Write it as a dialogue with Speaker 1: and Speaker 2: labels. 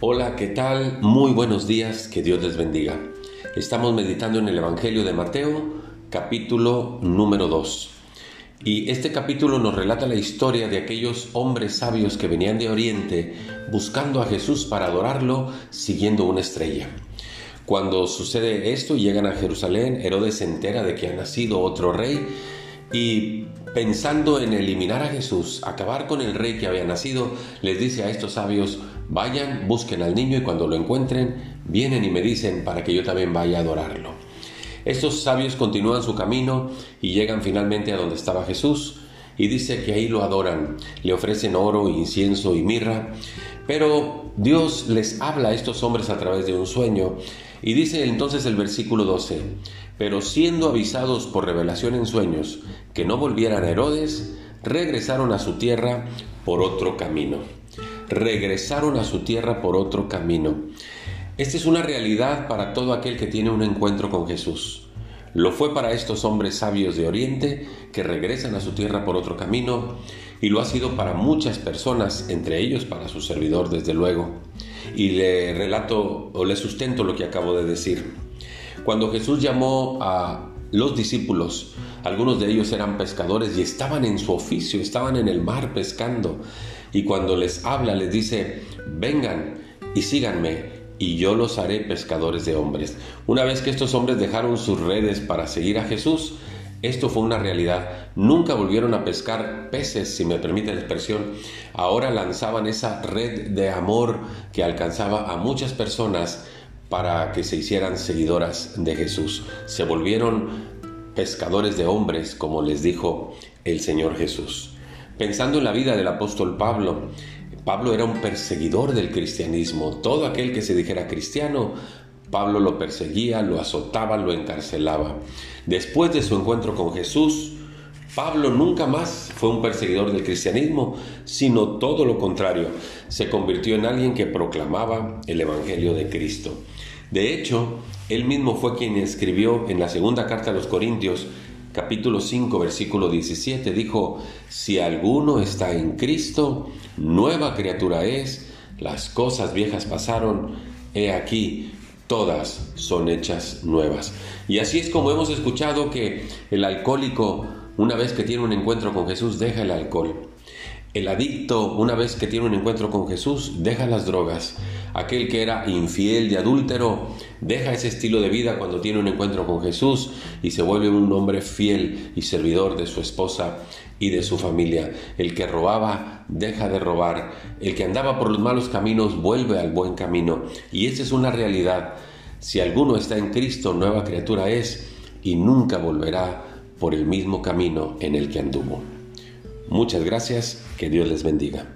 Speaker 1: Hola, ¿qué tal? Muy buenos días, que Dios les bendiga. Estamos meditando en el Evangelio de Mateo, capítulo número 2. Y este capítulo nos relata la historia de aquellos hombres sabios que venían de Oriente buscando a Jesús para adorarlo siguiendo una estrella. Cuando sucede esto y llegan a Jerusalén, Herodes se entera de que ha nacido otro rey y pensando en eliminar a Jesús, acabar con el rey que había nacido, les dice a estos sabios, vayan, busquen al niño y cuando lo encuentren, vienen y me dicen para que yo también vaya a adorarlo. Estos sabios continúan su camino y llegan finalmente a donde estaba Jesús y dice que ahí lo adoran, le ofrecen oro, incienso y mirra, pero Dios les habla a estos hombres a través de un sueño y dice entonces el versículo 12, pero siendo avisados por revelación en sueños que no volvieran a Herodes, regresaron a su tierra por otro camino. Regresaron a su tierra por otro camino. Esta es una realidad para todo aquel que tiene un encuentro con Jesús. Lo fue para estos hombres sabios de Oriente que regresan a su tierra por otro camino y lo ha sido para muchas personas, entre ellos para su servidor desde luego. Y le relato o le sustento lo que acabo de decir. Cuando Jesús llamó a los discípulos, algunos de ellos eran pescadores y estaban en su oficio, estaban en el mar pescando. Y cuando les habla, les dice, vengan y síganme y yo los haré pescadores de hombres. Una vez que estos hombres dejaron sus redes para seguir a Jesús, esto fue una realidad. Nunca volvieron a pescar peces, si me permite la expresión. Ahora lanzaban esa red de amor que alcanzaba a muchas personas para que se hicieran seguidoras de Jesús. Se volvieron pescadores de hombres, como les dijo el Señor Jesús. Pensando en la vida del apóstol Pablo, Pablo era un perseguidor del cristianismo. Todo aquel que se dijera cristiano, Pablo lo perseguía, lo azotaba, lo encarcelaba. Después de su encuentro con Jesús, Pablo nunca más fue un perseguidor del cristianismo, sino todo lo contrario, se convirtió en alguien que proclamaba el Evangelio de Cristo. De hecho, él mismo fue quien escribió en la segunda carta a los Corintios, capítulo 5, versículo 17, dijo, si alguno está en Cristo, nueva criatura es, las cosas viejas pasaron, he aquí, todas son hechas nuevas. Y así es como hemos escuchado que el alcohólico, una vez que tiene un encuentro con Jesús, deja el alcohol. El adicto, una vez que tiene un encuentro con Jesús, deja las drogas. Aquel que era infiel y adúltero, deja ese estilo de vida cuando tiene un encuentro con Jesús y se vuelve un hombre fiel y servidor de su esposa y de su familia. El que robaba, deja de robar. El que andaba por los malos caminos, vuelve al buen camino. Y esa es una realidad. Si alguno está en Cristo, nueva criatura es y nunca volverá por el mismo camino en el que anduvo. Muchas gracias, que Dios les bendiga.